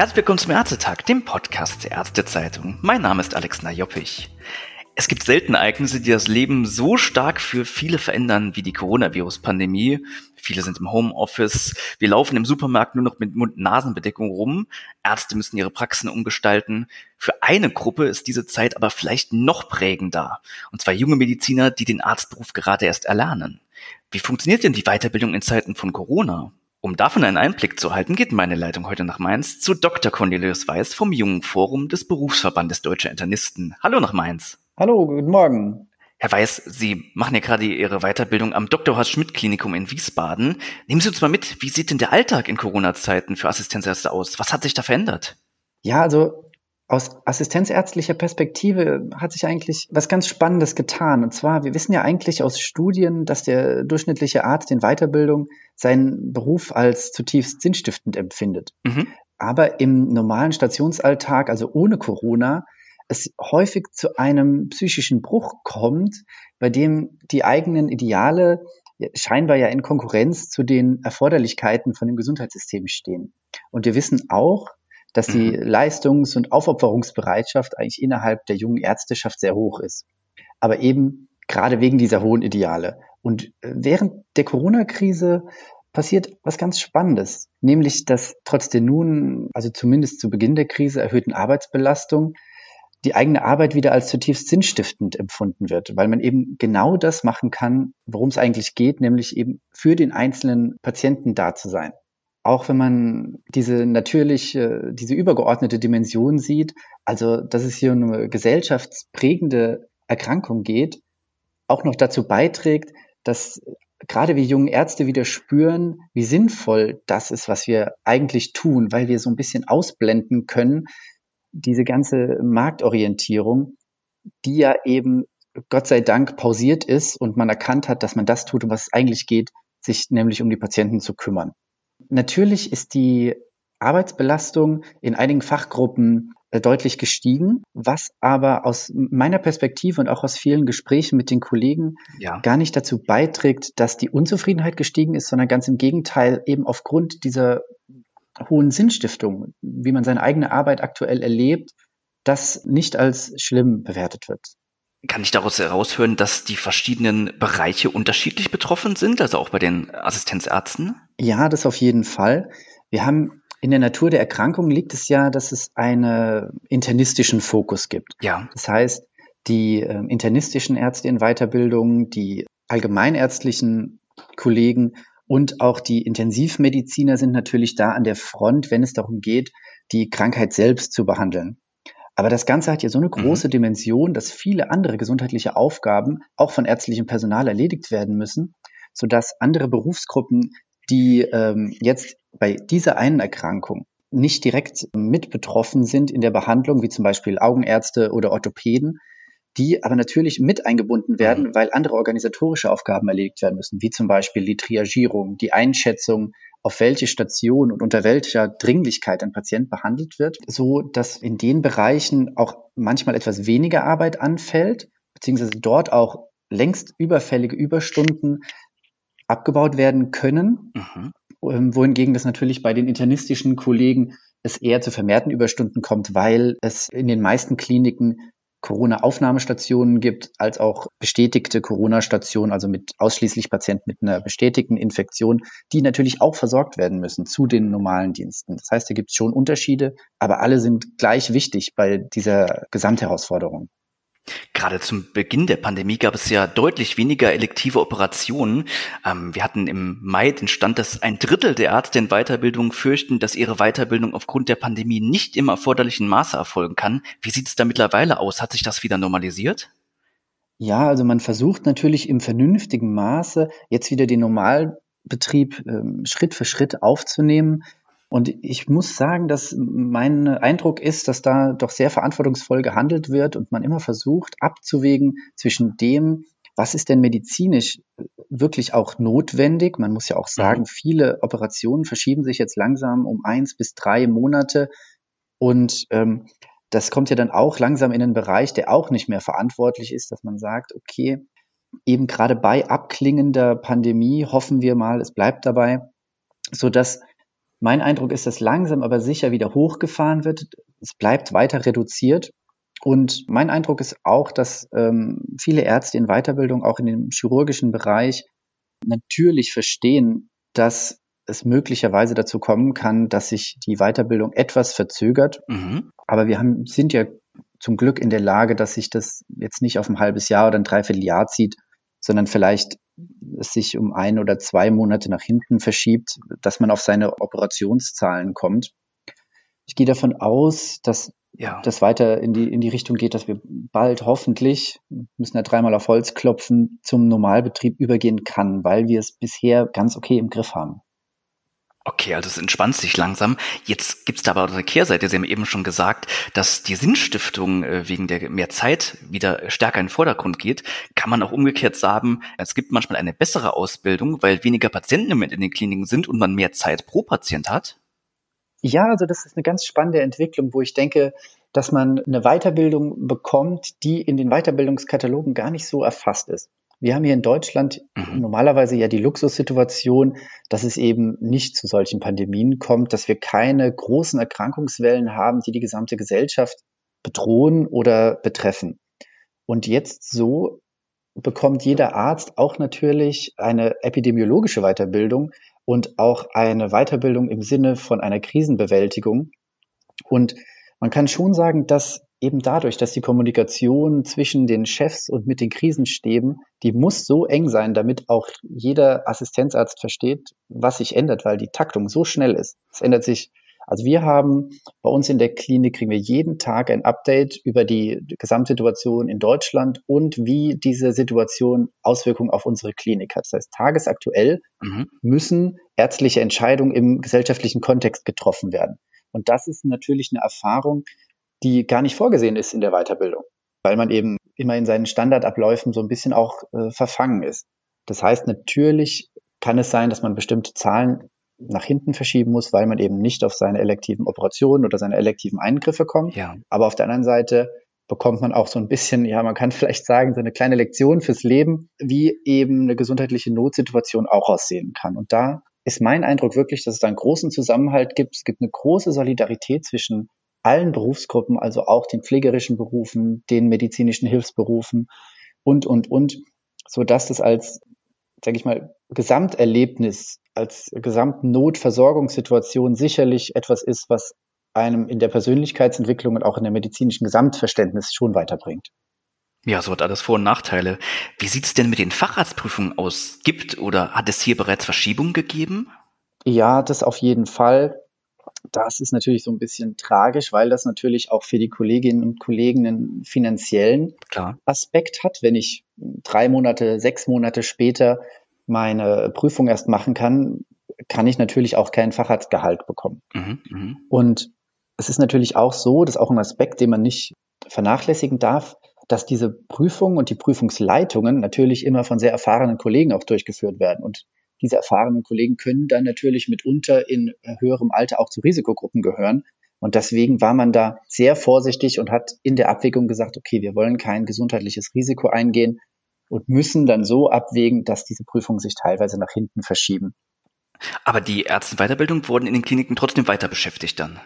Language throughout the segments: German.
Herzlich willkommen zum Ärztetag, dem Podcast der Ärztezeitung. Mein Name ist Alex Najoppich. Es gibt selten Ereignisse, die das Leben so stark für viele verändern wie die Coronavirus-Pandemie. Viele sind im Homeoffice. Wir laufen im Supermarkt nur noch mit Mund-Nasen-Bedeckung rum. Ärzte müssen ihre Praxen umgestalten. Für eine Gruppe ist diese Zeit aber vielleicht noch prägender. Und zwar junge Mediziner, die den Arztberuf gerade erst erlernen. Wie funktioniert denn die Weiterbildung in Zeiten von Corona? Um davon einen Einblick zu halten, geht meine Leitung heute nach Mainz zu Dr. Cornelius Weiß vom Jungen Forum des Berufsverbandes Deutscher Internisten. Hallo nach Mainz. Hallo, guten Morgen. Herr Weiß, Sie machen ja gerade Ihre Weiterbildung am Dr. Horst Schmidt Klinikum in Wiesbaden. Nehmen Sie uns mal mit, wie sieht denn der Alltag in Corona-Zeiten für Assistenzärzte aus? Was hat sich da verändert? Ja, also aus assistenzärztlicher Perspektive hat sich eigentlich was ganz Spannendes getan. Und zwar, wir wissen ja eigentlich aus Studien, dass der durchschnittliche Arzt in Weiterbildung seinen Beruf als zutiefst sinnstiftend empfindet. Mhm. Aber im normalen Stationsalltag, also ohne Corona, es häufig zu einem psychischen Bruch kommt, bei dem die eigenen Ideale scheinbar ja in Konkurrenz zu den Erforderlichkeiten von dem Gesundheitssystem stehen. Und wir wissen auch, dass die mhm. Leistungs- und Aufopferungsbereitschaft eigentlich innerhalb der jungen Ärzteschaft sehr hoch ist. Aber eben gerade wegen dieser hohen Ideale. Und äh, während der Corona-Krise passiert was ganz Spannendes, nämlich dass trotz der nun, also zumindest zu Beginn der Krise erhöhten Arbeitsbelastung, die eigene Arbeit wieder als zutiefst sinnstiftend empfunden wird, weil man eben genau das machen kann, worum es eigentlich geht, nämlich eben für den einzelnen Patienten da zu sein. Auch wenn man diese natürliche, diese übergeordnete Dimension sieht, also dass es hier um eine gesellschaftsprägende Erkrankung geht, auch noch dazu beiträgt, dass gerade wir jungen Ärzte wieder spüren, wie sinnvoll das ist, was wir eigentlich tun, weil wir so ein bisschen ausblenden können, diese ganze Marktorientierung, die ja eben Gott sei Dank pausiert ist und man erkannt hat, dass man das tut, um was es eigentlich geht, sich nämlich um die Patienten zu kümmern. Natürlich ist die Arbeitsbelastung in einigen Fachgruppen äh, deutlich gestiegen, was aber aus meiner Perspektive und auch aus vielen Gesprächen mit den Kollegen ja. gar nicht dazu beiträgt, dass die Unzufriedenheit gestiegen ist, sondern ganz im Gegenteil eben aufgrund dieser hohen Sinnstiftung, wie man seine eigene Arbeit aktuell erlebt, das nicht als schlimm bewertet wird. Kann ich daraus heraushören, dass die verschiedenen Bereiche unterschiedlich betroffen sind, also auch bei den Assistenzärzten? Ja, das auf jeden Fall. Wir haben in der Natur der Erkrankung liegt es ja, dass es einen internistischen Fokus gibt. Ja. Das heißt, die äh, internistischen Ärzte in Weiterbildung, die allgemeinärztlichen Kollegen und auch die Intensivmediziner sind natürlich da an der Front, wenn es darum geht, die Krankheit selbst zu behandeln. Aber das Ganze hat ja so eine große mhm. Dimension, dass viele andere gesundheitliche Aufgaben auch von ärztlichem Personal erledigt werden müssen, sodass andere Berufsgruppen, die ähm, jetzt bei dieser einen Erkrankung nicht direkt mit betroffen sind in der Behandlung, wie zum Beispiel Augenärzte oder Orthopäden, die aber natürlich mit eingebunden werden, mhm. weil andere organisatorische Aufgaben erledigt werden müssen, wie zum Beispiel die Triagierung, die Einschätzung auf welche Station und unter welcher Dringlichkeit ein Patient behandelt wird, so dass in den Bereichen auch manchmal etwas weniger Arbeit anfällt, beziehungsweise dort auch längst überfällige Überstunden abgebaut werden können, mhm. Ähm, wohingegen das natürlich bei den internistischen Kollegen es eher zu vermehrten Überstunden kommt, weil es in den meisten Kliniken Corona-Aufnahmestationen gibt, als auch bestätigte Corona-Stationen, also mit ausschließlich Patienten mit einer bestätigten Infektion, die natürlich auch versorgt werden müssen zu den normalen Diensten. Das heißt, da gibt es schon Unterschiede, aber alle sind gleich wichtig bei dieser Gesamtherausforderung. Gerade zum Beginn der Pandemie gab es ja deutlich weniger elektive Operationen. Ähm, wir hatten im Mai den Stand, dass ein Drittel der Ärzte in Weiterbildung fürchten, dass ihre Weiterbildung aufgrund der Pandemie nicht im erforderlichen Maße erfolgen kann. Wie sieht es da mittlerweile aus? Hat sich das wieder normalisiert? Ja, also man versucht natürlich im vernünftigen Maße jetzt wieder den Normalbetrieb ähm, Schritt für Schritt aufzunehmen. Und ich muss sagen, dass mein Eindruck ist, dass da doch sehr verantwortungsvoll gehandelt wird und man immer versucht abzuwägen zwischen dem, was ist denn medizinisch wirklich auch notwendig? Man muss ja auch sagen, mhm. viele Operationen verschieben sich jetzt langsam um eins bis drei Monate. Und ähm, das kommt ja dann auch langsam in einen Bereich, der auch nicht mehr verantwortlich ist, dass man sagt, okay, eben gerade bei abklingender Pandemie hoffen wir mal, es bleibt dabei, so dass mein Eindruck ist, dass langsam aber sicher wieder hochgefahren wird. Es bleibt weiter reduziert. Und mein Eindruck ist auch, dass ähm, viele Ärzte in Weiterbildung, auch in dem chirurgischen Bereich, natürlich verstehen, dass es möglicherweise dazu kommen kann, dass sich die Weiterbildung etwas verzögert. Mhm. Aber wir haben, sind ja zum Glück in der Lage, dass sich das jetzt nicht auf ein halbes Jahr oder ein Dreivierteljahr zieht, sondern vielleicht es sich um ein oder zwei Monate nach hinten verschiebt, dass man auf seine Operationszahlen kommt. Ich gehe davon aus, dass ja. das weiter in die, in die Richtung geht, dass wir bald hoffentlich, müssen ja dreimal auf Holz klopfen, zum Normalbetrieb übergehen kann, weil wir es bisher ganz okay im Griff haben. Okay, also es entspannt sich langsam. Jetzt gibt es da aber eine Kehrseite. Sie haben eben schon gesagt, dass die Sinnstiftung äh, wegen der mehr Zeit wieder stärker in den Vordergrund geht. Kann man auch umgekehrt sagen, es gibt manchmal eine bessere Ausbildung, weil weniger Patienten im Moment in den Kliniken sind und man mehr Zeit pro Patient hat? Ja, also das ist eine ganz spannende Entwicklung, wo ich denke, dass man eine Weiterbildung bekommt, die in den Weiterbildungskatalogen gar nicht so erfasst ist. Wir haben hier in Deutschland mhm. normalerweise ja die Luxussituation, dass es eben nicht zu solchen Pandemien kommt, dass wir keine großen Erkrankungswellen haben, die die gesamte Gesellschaft bedrohen oder betreffen. Und jetzt so bekommt jeder Arzt auch natürlich eine epidemiologische Weiterbildung und auch eine Weiterbildung im Sinne von einer Krisenbewältigung. Und man kann schon sagen, dass eben dadurch, dass die Kommunikation zwischen den Chefs und mit den Krisenstäben, die muss so eng sein, damit auch jeder Assistenzarzt versteht, was sich ändert, weil die Taktung so schnell ist. Es ändert sich. Also wir haben bei uns in der Klinik kriegen wir jeden Tag ein Update über die Gesamtsituation in Deutschland und wie diese Situation Auswirkungen auf unsere Klinik hat. Das heißt, tagesaktuell mhm. müssen ärztliche Entscheidungen im gesellschaftlichen Kontext getroffen werden. Und das ist natürlich eine Erfahrung, die gar nicht vorgesehen ist in der Weiterbildung, weil man eben immer in seinen Standardabläufen so ein bisschen auch äh, verfangen ist. Das heißt, natürlich kann es sein, dass man bestimmte Zahlen nach hinten verschieben muss, weil man eben nicht auf seine elektiven Operationen oder seine elektiven Eingriffe kommt. Ja. Aber auf der anderen Seite bekommt man auch so ein bisschen, ja, man kann vielleicht sagen, so eine kleine Lektion fürs Leben, wie eben eine gesundheitliche Notsituation auch aussehen kann. Und da ist mein Eindruck wirklich, dass es da einen großen Zusammenhalt gibt. Es gibt eine große Solidarität zwischen allen Berufsgruppen, also auch den pflegerischen Berufen, den medizinischen Hilfsberufen und, und, und, so dass das als, sage ich mal, Gesamterlebnis, als Gesamtnotversorgungssituation sicherlich etwas ist, was einem in der Persönlichkeitsentwicklung und auch in der medizinischen Gesamtverständnis schon weiterbringt. Ja, so hat alles Vor- und Nachteile. Wie sieht es denn mit den Facharztprüfungen aus? Gibt oder hat es hier bereits Verschiebungen gegeben? Ja, das auf jeden Fall. Das ist natürlich so ein bisschen tragisch, weil das natürlich auch für die Kolleginnen und Kollegen einen finanziellen Klar. Aspekt hat. Wenn ich drei Monate, sechs Monate später meine Prüfung erst machen kann, kann ich natürlich auch kein Facharztgehalt bekommen. Mhm, mh. Und es ist natürlich auch so, das ist auch ein Aspekt, den man nicht vernachlässigen darf, dass diese Prüfungen und die Prüfungsleitungen natürlich immer von sehr erfahrenen Kollegen auch durchgeführt werden. Und diese erfahrenen Kollegen können dann natürlich mitunter in höherem Alter auch zu Risikogruppen gehören. Und deswegen war man da sehr vorsichtig und hat in der Abwägung gesagt, okay, wir wollen kein gesundheitliches Risiko eingehen und müssen dann so abwägen, dass diese Prüfungen sich teilweise nach hinten verschieben. Aber die Ärzteweiterbildung wurden in den Kliniken trotzdem weiter beschäftigt dann?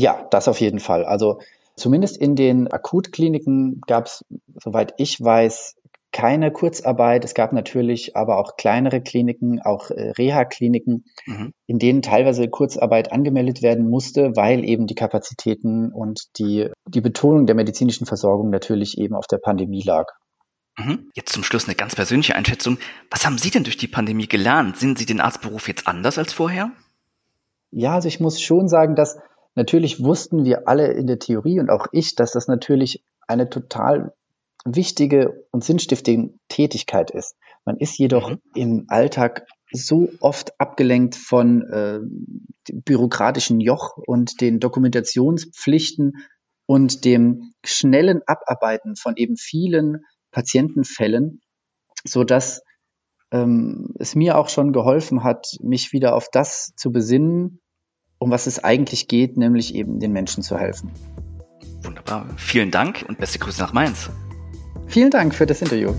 Ja, das auf jeden Fall. Also zumindest in den Akutkliniken gab es, soweit ich weiß, keine Kurzarbeit. Es gab natürlich aber auch kleinere Kliniken, auch äh, Reha-Kliniken, mhm. in denen teilweise Kurzarbeit angemeldet werden musste, weil eben die Kapazitäten und die, die Betonung der medizinischen Versorgung natürlich eben auf der Pandemie lag. Mhm. Jetzt zum Schluss eine ganz persönliche Einschätzung. Was haben Sie denn durch die Pandemie gelernt? Sind Sie den Arztberuf jetzt anders als vorher? Ja, also ich muss schon sagen, dass natürlich wussten wir alle in der Theorie und auch ich, dass das natürlich eine total wichtige und sinnstiftende Tätigkeit ist. Man ist jedoch mhm. im Alltag so oft abgelenkt von äh, dem bürokratischen Joch und den Dokumentationspflichten und dem schnellen Abarbeiten von eben vielen Patientenfällen, so dass ähm, es mir auch schon geholfen hat, mich wieder auf das zu besinnen, um was es eigentlich geht, nämlich eben den Menschen zu helfen. Wunderbar. Vielen Dank und beste Grüße nach Mainz. Vielen Dank für das Interview.